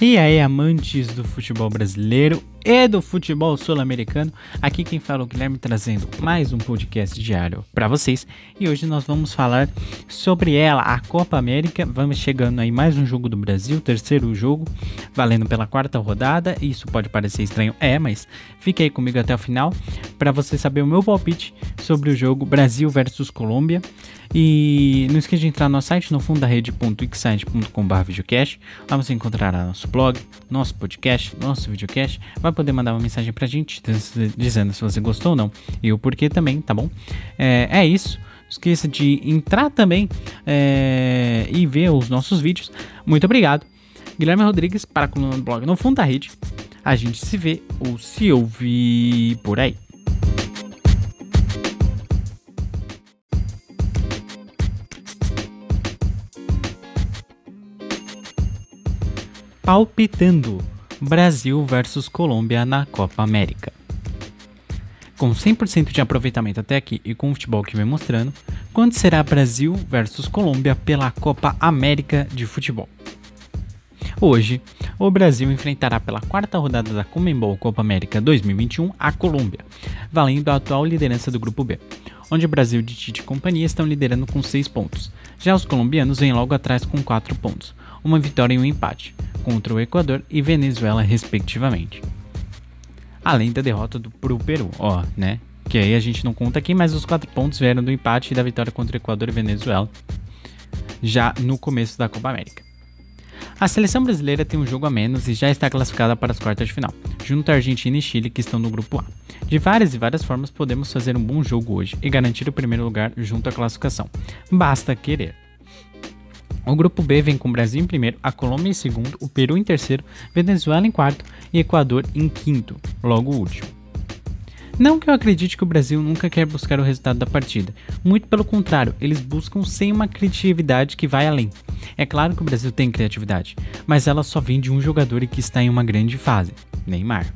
E aí, amantes do futebol brasileiro e do futebol sul-americano, aqui quem fala é o Guilherme trazendo mais um podcast diário para vocês. E hoje nós vamos falar sobre ela, a Copa América. Vamos chegando aí mais um jogo do Brasil, terceiro jogo, valendo pela quarta rodada. Isso pode parecer estranho, é, mas fique aí comigo até o final para você saber o meu palpite sobre o jogo Brasil versus Colômbia. E não esqueça de entrar no site no fundarede.wixsite.com.br videocast. Lá você encontrará nosso blog, nosso podcast, nosso videocast. Vai poder mandar uma mensagem pra gente dizendo se você gostou ou não e o porquê também, tá bom? É, é isso. Não esqueça de entrar também é, e ver os nossos vídeos. Muito obrigado. Guilherme Rodrigues para a coluna do blog no Fundo da Rede. A gente se vê ou se ouve por aí. palpitando Brasil versus Colômbia na Copa América. Com 100% de aproveitamento até aqui e com o futebol que vem mostrando, quando será Brasil versus Colômbia pela Copa América de Futebol? Hoje, o Brasil enfrentará pela quarta rodada da Comembol Copa América 2021 a Colômbia, valendo a atual liderança do Grupo B, onde o Brasil de Tite e companhia estão liderando com 6 pontos. Já os colombianos vêm logo atrás com 4 pontos, uma vitória e um empate, contra o Equador e Venezuela, respectivamente. Além da derrota para o Peru, ó, né? Que aí a gente não conta aqui, mas os quatro pontos vieram do empate e da vitória contra o Equador e Venezuela, já no começo da Copa América. A seleção brasileira tem um jogo a menos e já está classificada para as quartas de final, junto à Argentina e Chile que estão no grupo A. De várias e várias formas podemos fazer um bom jogo hoje e garantir o primeiro lugar junto à classificação. Basta querer. O grupo B vem com o Brasil em primeiro, a Colômbia em segundo, o Peru em terceiro, Venezuela em quarto e Equador em quinto, logo o último. Não que eu acredite que o Brasil nunca quer buscar o resultado da partida, muito pelo contrário, eles buscam sem uma criatividade que vai além. É claro que o Brasil tem criatividade, mas ela só vem de um jogador e que está em uma grande fase, Neymar.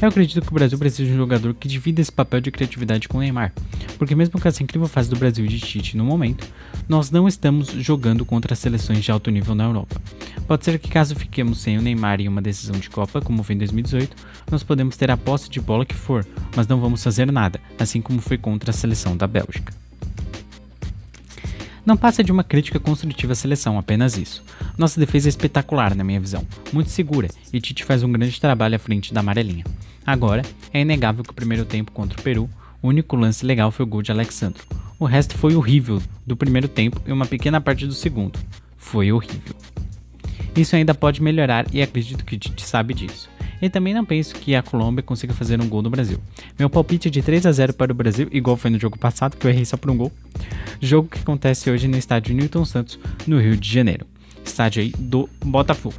Eu acredito que o Brasil precisa de um jogador que divida esse papel de criatividade com o Neymar, porque mesmo com essa incrível fase do Brasil de Tite no momento, nós não estamos jogando contra seleções de alto nível na Europa. Pode ser que caso fiquemos sem o Neymar em uma decisão de Copa, como foi em 2018, nós podemos ter a posse de bola que for, mas não vamos fazer nada, assim como foi contra a seleção da Bélgica. Não passa de uma crítica construtiva à seleção, apenas isso. Nossa defesa é espetacular, na minha visão, muito segura, e Tite faz um grande trabalho à frente da amarelinha. Agora, é inegável que o primeiro tempo contra o Peru o único lance legal foi o gol de Alexandro. O resto foi horrível do primeiro tempo e uma pequena parte do segundo. Foi horrível. Isso ainda pode melhorar e acredito que Tite sabe disso. E também não penso que a Colômbia consiga fazer um gol no Brasil. Meu palpite é de 3 a 0 para o Brasil, igual foi no jogo passado, que eu errei só por um gol. Jogo que acontece hoje no estádio Newton Santos, no Rio de Janeiro. Estádio aí do Botafogo.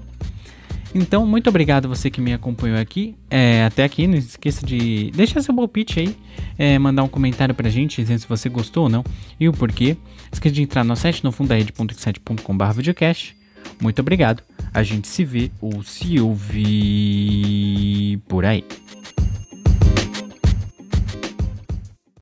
Então, muito obrigado você que me acompanhou aqui, é, até aqui. Não esqueça de deixar seu palpite aí, é, mandar um comentário pra gente, dizendo se você gostou ou não e o porquê. Esqueça de entrar no site no fundarede.7.com.br videocast. Muito obrigado. A gente se vê ou se ouve por aí.